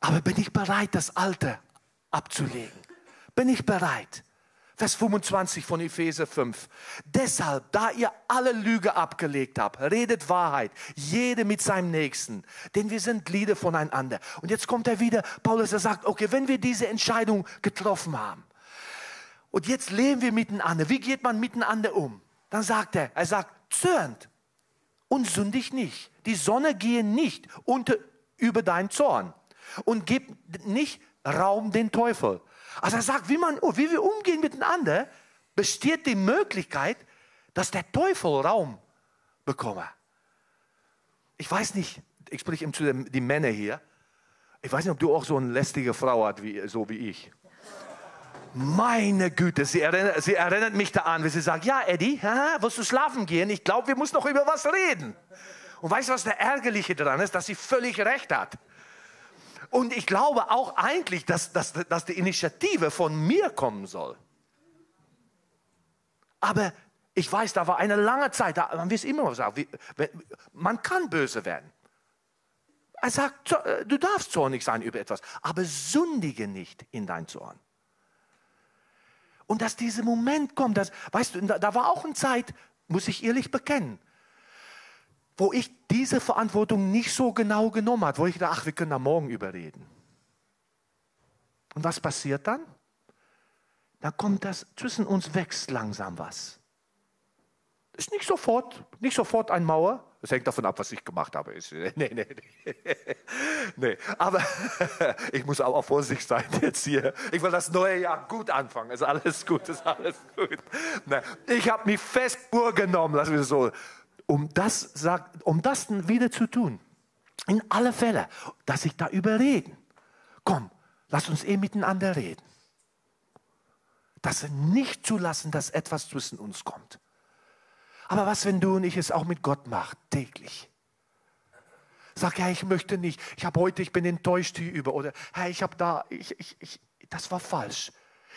Aber bin ich bereit, das Alte abzulegen? Bin ich bereit? Vers 25 von Epheser 5. Deshalb, da ihr alle Lüge abgelegt habt, redet Wahrheit, jede mit seinem Nächsten, denn wir sind Glieder voneinander. Und jetzt kommt er wieder, Paulus, er sagt, okay, wenn wir diese Entscheidung getroffen haben und jetzt leben wir miteinander, wie geht man miteinander um? Dann sagt er, er sagt, zürnt und sündig nicht. Die Sonne gehe nicht unter, über deinen Zorn und gib nicht Raum den Teufel. Also er sagt, wie, man, wie wir umgehen miteinander, besteht die Möglichkeit, dass der Teufel Raum bekomme. Ich weiß nicht, ich spreche zu den die Männer hier. Ich weiß nicht, ob du auch so eine lästige Frau hast, wie, so wie ich. Meine Güte, sie erinnert, sie erinnert mich da an, wie sie sagt, ja Eddie, ha, willst du schlafen gehen? Ich glaube, wir müssen noch über was reden. Und weißt du, was der Ärgerliche daran ist? Dass sie völlig recht hat. Und ich glaube auch eigentlich, dass, dass, dass die Initiative von mir kommen soll. Aber ich weiß, da war eine lange Zeit, da haben wir es immer gesagt, man kann böse werden. Er sagt, äh, du darfst zornig sein über etwas, aber sündige nicht in dein Zorn. Und dass dieser Moment kommt, dass, weißt du, da war auch eine Zeit, muss ich ehrlich bekennen, wo ich diese Verantwortung nicht so genau genommen habe, wo ich dachte, ach, wir können da morgen überreden. Und was passiert dann? Da kommt das, zwischen uns wächst langsam was. Ist nicht sofort, nicht sofort ein Mauer. Das hängt davon ab, was ich gemacht habe. Nee, nee, nee. nee. Aber ich muss auch vorsichtig sein jetzt hier. Ich will das neue Jahr gut anfangen. Ist alles gut, ist alles gut. Ich habe mich fest vorgenommen, lassen wir so um das, sagt, um das wieder zu tun. In alle Fälle, dass ich da überreden. Komm, lass uns eh miteinander reden. Dass wir nicht zulassen, dass etwas zwischen uns kommt. Aber was, wenn du und ich es auch mit Gott machen, täglich? Sag, ja, ich möchte nicht. Ich habe heute, ich bin enttäuscht hierüber. Oder, hey, ich habe da, ich, ich, ich, das war falsch.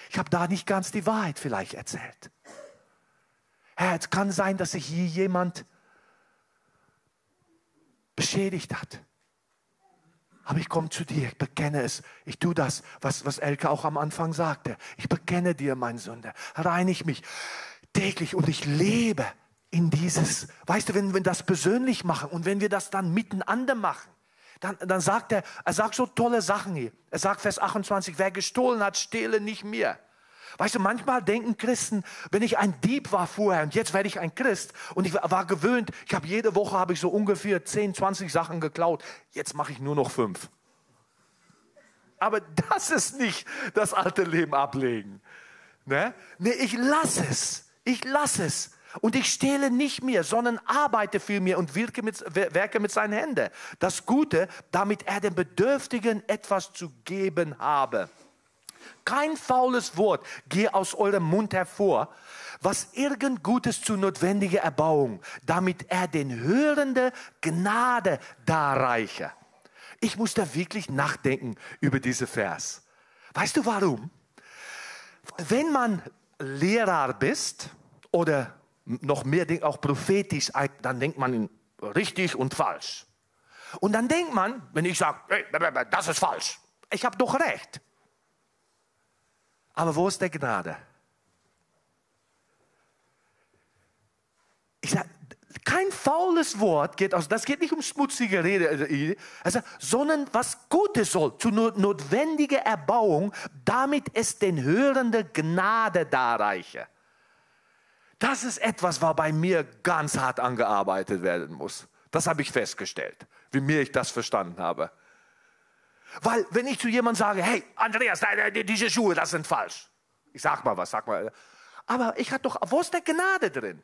Ich habe da nicht ganz die Wahrheit vielleicht erzählt. Herr, es kann sein, dass sich hier jemand beschädigt hat. Aber ich komme zu dir, ich bekenne es. Ich tue das, was, was Elke auch am Anfang sagte. Ich bekenne dir, mein Sünder. Reinig mich täglich und ich lebe in dieses, weißt du, wenn wir das persönlich machen und wenn wir das dann miteinander machen, dann, dann sagt er, er sagt so tolle Sachen hier. Er sagt Vers 28, wer gestohlen hat, stehle nicht mehr. Weißt du, manchmal denken Christen, wenn ich ein Dieb war vorher und jetzt werde ich ein Christ und ich war gewöhnt, ich habe jede Woche habe ich so ungefähr 10, 20 Sachen geklaut, jetzt mache ich nur noch fünf. Aber das ist nicht das alte Leben ablegen. Ne? Nee, ich lasse es. Ich lasse es. Und ich stehle nicht mehr, sondern arbeite viel mehr und wirke mit, werke mit seinen Händen. Das Gute, damit er den Bedürftigen etwas zu geben habe. Kein faules Wort gehe aus eurem Mund hervor, was irgend Gutes zu notwendiger Erbauung, damit er den Hörenden Gnade darreiche. Ich muss da wirklich nachdenken über diese Vers. Weißt du warum? Wenn man Lehrer bist oder noch mehr auch prophetisch, dann denkt man richtig und falsch. Und dann denkt man, wenn ich sage, hey, das ist falsch, ich habe doch recht. Aber wo ist der Gnade? Ich sage, kein faules Wort geht aus, das geht nicht um schmutzige Rede, also, sondern was Gutes soll, zu notwendiger Erbauung, damit es den Hörenden Gnade darreiche. Das ist etwas, was bei mir ganz hart angearbeitet werden muss. Das habe ich festgestellt, wie mir ich das verstanden habe. Weil wenn ich zu jemandem sage, hey Andreas, diese Schuhe, das sind falsch. Ich sag mal was, sag mal. Aber ich hatte doch, wo ist der Gnade drin?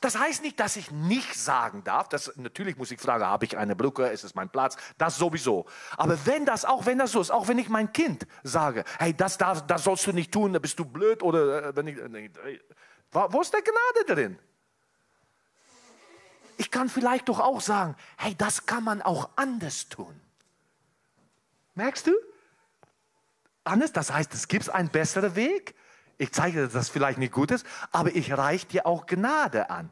Das heißt nicht, dass ich nicht sagen darf. Das, natürlich muss ich fragen, habe ich eine Brücke, ist es mein Platz? Das sowieso. Aber wenn das, auch wenn das so ist, auch wenn ich mein Kind sage, hey, das, darf, das sollst du nicht tun, da bist du blöd oder äh, wenn ich, äh, wo ist der Gnade drin? Ich kann vielleicht doch auch sagen, hey, das kann man auch anders tun. Merkst du? Anders, das heißt, es gibt einen besseren Weg. Ich zeige dir, dass das vielleicht nicht gut ist, aber ich reiche dir auch Gnade an.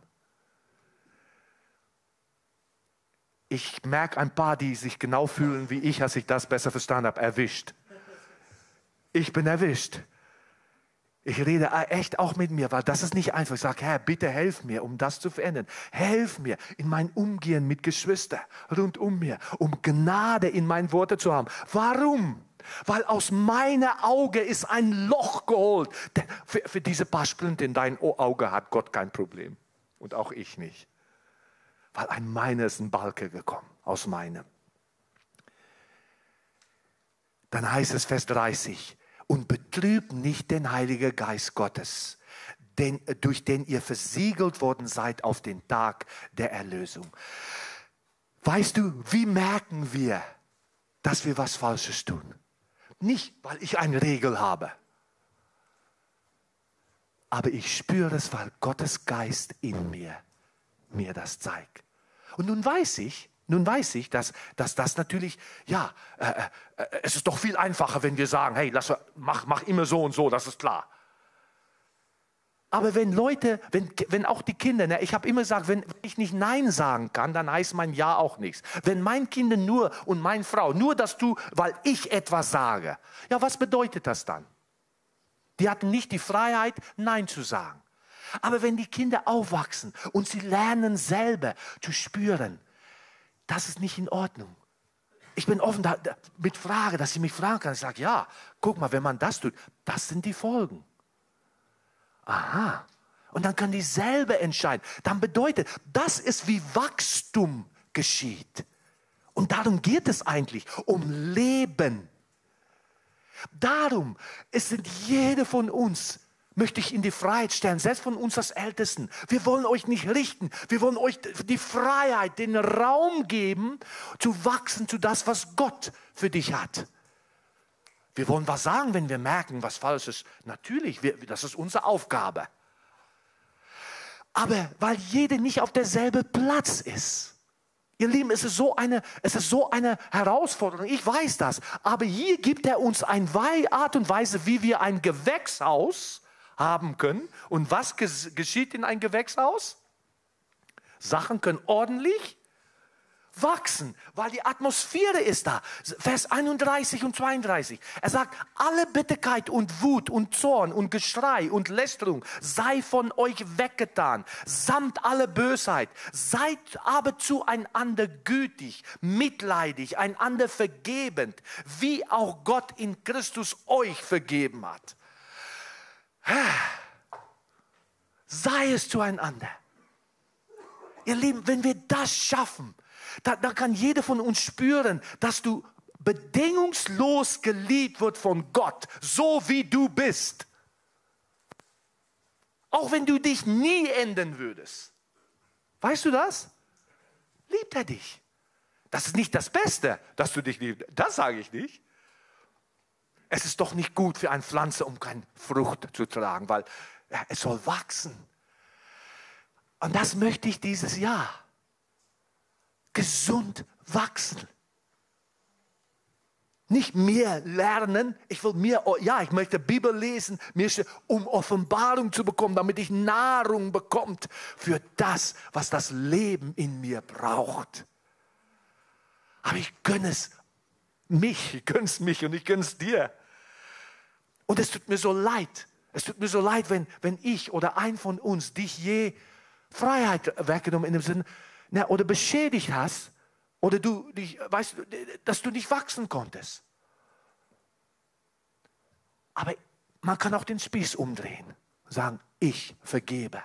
Ich merke ein paar, die sich genau fühlen wie ich, als ich das besser verstanden habe, erwischt. Ich bin erwischt. Ich rede echt auch mit mir, weil das ist nicht einfach. Ich sage, Herr, bitte helf mir, um das zu verändern. Helf mir in mein Umgehen mit Geschwistern rund um mir, um Gnade in meinen Worten zu haben. Warum? Weil aus meiner Auge ist ein Loch geholt. Für, für diese paar Splinte in dein Auge hat Gott kein Problem. Und auch ich nicht. Weil ein meiner ist ein Balke gekommen, aus meinem. Dann heißt es Vers 30, und betrübt nicht den Heiligen Geist Gottes, den, durch den ihr versiegelt worden seid auf den Tag der Erlösung. Weißt du, wie merken wir, dass wir was Falsches tun? Nicht, weil ich eine Regel habe, aber ich spüre es, weil Gottes Geist in mir mir das zeigt. Und nun weiß ich, nun weiß ich, dass, dass das natürlich, ja, äh, äh, äh, es ist doch viel einfacher, wenn wir sagen, hey, lass, mach, mach immer so und so, das ist klar. Aber wenn Leute, wenn, wenn auch die Kinder, ne, ich habe immer gesagt, wenn ich nicht Nein sagen kann, dann heißt mein Ja auch nichts. Wenn mein Kind nur und meine Frau nur das tun, weil ich etwas sage, ja, was bedeutet das dann? Die hatten nicht die Freiheit, Nein zu sagen. Aber wenn die Kinder aufwachsen und sie lernen selber zu spüren, das ist nicht in Ordnung. Ich bin offen da, da, mit Frage, dass sie mich fragen kann. Ich sage, ja, guck mal, wenn man das tut, das sind die Folgen. Aha. Und dann kann die selber entscheiden. Dann bedeutet, das ist wie Wachstum geschieht. Und darum geht es eigentlich, um Leben. Darum es sind jede von uns möchte ich in die Freiheit stellen, selbst von uns als Ältesten. Wir wollen euch nicht richten. Wir wollen euch die Freiheit, den Raum geben, zu wachsen zu das, was Gott für dich hat. Wir wollen was sagen, wenn wir merken, was falsch ist. Natürlich, wir, das ist unsere Aufgabe. Aber weil jeder nicht auf derselben Platz ist. Ihr Lieben, es ist, so eine, es ist so eine Herausforderung, ich weiß das. Aber hier gibt er uns eine Art und Weise, wie wir ein Gewächshaus haben können. Und was geschieht in ein Gewächshaus? Sachen können ordentlich wachsen, weil die Atmosphäre ist da. Vers 31 und 32. Er sagt, alle Bitterkeit und Wut und Zorn und Geschrei und Lästerung sei von euch weggetan, samt alle Bösheit. Seid aber zueinander gütig, mitleidig, einander vergebend, wie auch Gott in Christus euch vergeben hat. Sei es zueinander. Ihr Lieben, wenn wir das schaffen, da, da kann jeder von uns spüren, dass du bedingungslos geliebt wird von Gott, so wie du bist. Auch wenn du dich nie ändern würdest. Weißt du das? Liebt er dich. Das ist nicht das Beste, dass du dich liebst. Das sage ich nicht. Es ist doch nicht gut für eine Pflanze, um keine Frucht zu tragen, weil es soll wachsen. Und das möchte ich dieses Jahr gesund wachsen. Nicht mehr lernen, ich will mehr, ja, ich möchte Bibel lesen, um Offenbarung zu bekommen, damit ich Nahrung bekommt für das, was das Leben in mir braucht. Aber ich gönne es mich, ich gönne es mich und ich gönne es dir. Und es tut mir so leid. Es tut mir so leid, wenn, wenn ich oder ein von uns dich je Freiheit weggenommen in dem Sinne, na, oder beschädigt hast oder du dich, weißt, dass du nicht wachsen konntest. Aber man kann auch den Spieß umdrehen sagen, ich vergebe.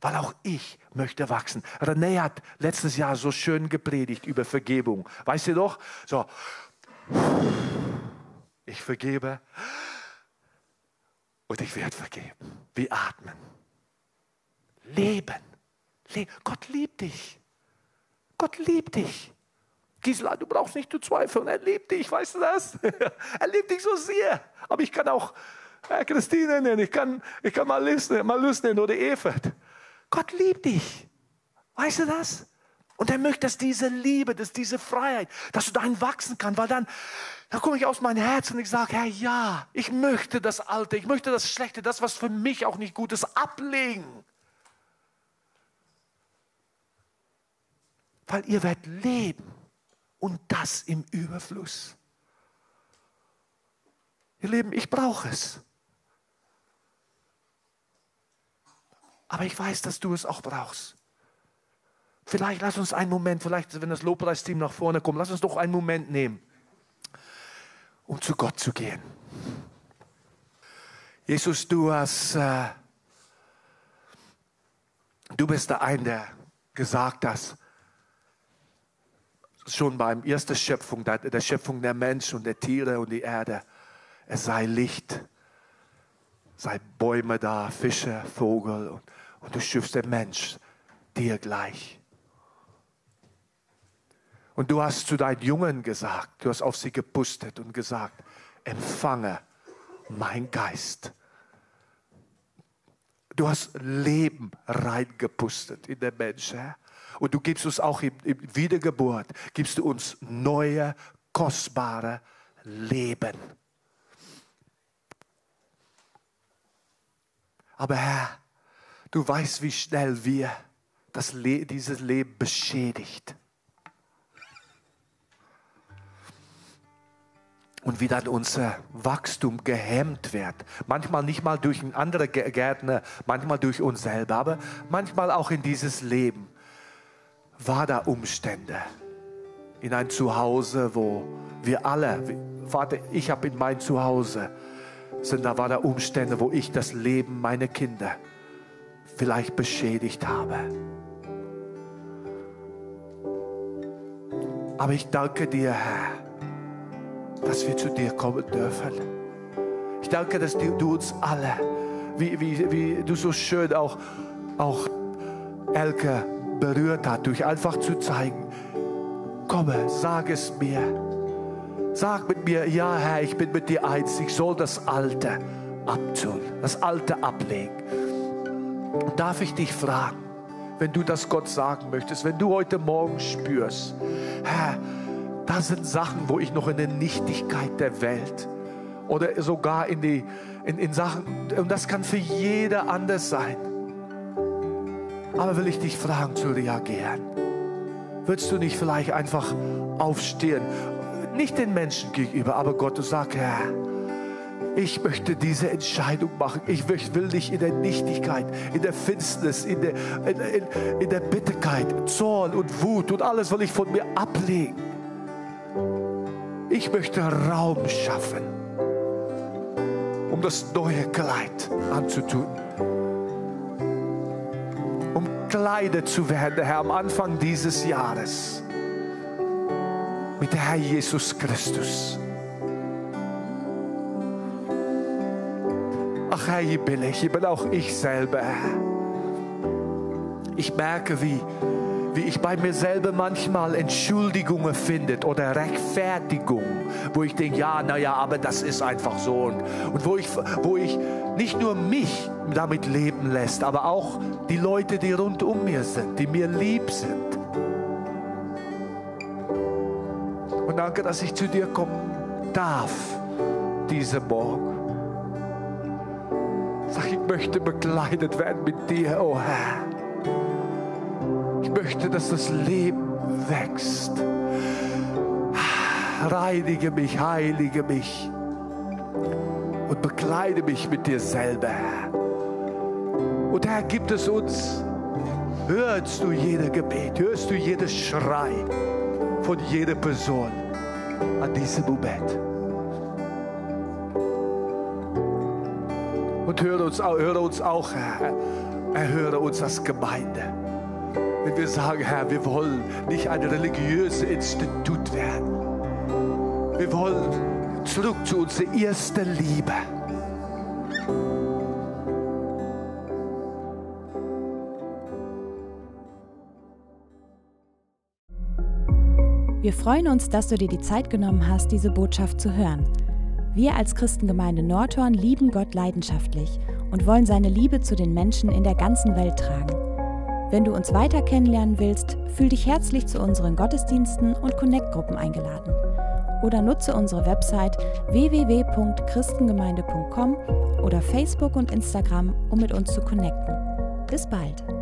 Weil auch ich möchte wachsen. René hat letztes Jahr so schön gepredigt über Vergebung. Weißt du doch? So, ich vergebe und ich werde vergeben. Wie atmen. Leben. Le Gott liebt dich. Gott liebt dich. Gisela, du brauchst nicht zu zweifeln. Er liebt dich, weißt du das? er liebt dich so sehr. Aber ich kann auch äh, Christine nennen, ich kann, ich kann Malus, Malus nennen oder Evert. Gott liebt dich. Weißt du das? Und er möchte, dass diese Liebe, dass diese Freiheit, dass du dahin wachsen kannst, weil dann, da komme ich aus meinem Herzen und ich sage, Herr, ja, ich möchte das Alte, ich möchte das Schlechte, das, was für mich auch nicht gut ist, ablegen. Weil ihr werdet leben und das im Überfluss. Ihr Lieben, ich brauche es. Aber ich weiß, dass du es auch brauchst. Vielleicht lass uns einen Moment, vielleicht wenn das Lobpreisteam nach vorne kommt, lass uns doch einen Moment nehmen, um zu Gott zu gehen. Jesus, du hast, äh, du bist der eine, der gesagt hat, schon beim ersten Schöpfung, der, der Schöpfung der Menschen und der Tiere und die Erde, es sei Licht, sei Bäume da, Fische, Vogel und und du schiffst den Mensch dir gleich. Und du hast zu deinen Jungen gesagt, du hast auf sie gepustet und gesagt, empfange mein Geist. Du hast Leben reingepustet in den Menschen. Und du gibst uns auch in Wiedergeburt, gibst du uns neue, kostbare Leben. Aber Herr, Du weißt, wie schnell wir das Le dieses Leben beschädigt. Und wie dann unser Wachstum gehemmt wird. Manchmal nicht mal durch andere Gärtner, manchmal durch uns selber, aber manchmal auch in dieses Leben. War da Umstände in ein Zuhause, wo wir alle, Vater, ich habe in mein Zuhause, sind da war da Umstände, wo ich das Leben meiner Kinder vielleicht beschädigt habe. Aber ich danke dir, Herr, dass wir zu dir kommen dürfen. Ich danke, dass du uns alle, wie, wie, wie du so schön auch, auch Elke berührt hast, durch einfach zu zeigen, komme, sag es mir. Sag mit mir, ja Herr, ich bin mit dir eins, ich soll das Alte abtun, das Alte ablegen. Darf ich dich fragen, wenn du das Gott sagen möchtest, wenn du heute Morgen spürst, Herr, da sind Sachen, wo ich noch in der Nichtigkeit der Welt oder sogar in, die, in, in Sachen, und das kann für jeder anders sein. Aber will ich dich fragen zu reagieren? Würdest du nicht vielleicht einfach aufstehen? Nicht den Menschen gegenüber, aber Gott, du sagst, Herr, ich möchte diese Entscheidung machen. Ich will dich in der Nichtigkeit, in der Finsternis, in der, in, in, in der Bitterkeit, Zorn und Wut und alles will ich von mir ablegen. Ich möchte Raum schaffen, um das neue Kleid anzutun. Um Kleider zu werden, Herr, am Anfang dieses Jahres. Mit der Herr Jesus Christus. Ach Herr, hier bin ich, hier bin auch ich selber. Ich merke, wie, wie ich bei mir selber manchmal Entschuldigungen finde oder Rechtfertigung, wo ich denke, ja, naja, aber das ist einfach so. Und, und wo, ich, wo ich nicht nur mich damit leben lässt, aber auch die Leute, die rund um mir sind, die mir lieb sind. Und danke, dass ich zu dir kommen darf, diese Morgen. Möchte bekleidet werden mit dir, oh Herr. Ich möchte, dass das Leben wächst. Reinige mich, heilige mich und bekleide mich mit dir selber. Und Herr, gibt es uns, hörst du jeder Gebet, hörst du jedes Schrei von jeder Person an diesem Moment. Und höre uns, höre uns auch, Herr, Erhöre uns als Gemeinde. Wenn wir sagen, Herr, wir wollen nicht ein religiöses Institut werden. Wir wollen zurück zu unserer ersten Liebe. Wir freuen uns, dass du dir die Zeit genommen hast, diese Botschaft zu hören. Wir als Christengemeinde Nordhorn lieben Gott leidenschaftlich und wollen seine Liebe zu den Menschen in der ganzen Welt tragen. Wenn du uns weiter kennenlernen willst, fühl dich herzlich zu unseren Gottesdiensten und Connect-Gruppen eingeladen. Oder nutze unsere Website www.christengemeinde.com oder Facebook und Instagram, um mit uns zu connecten. Bis bald!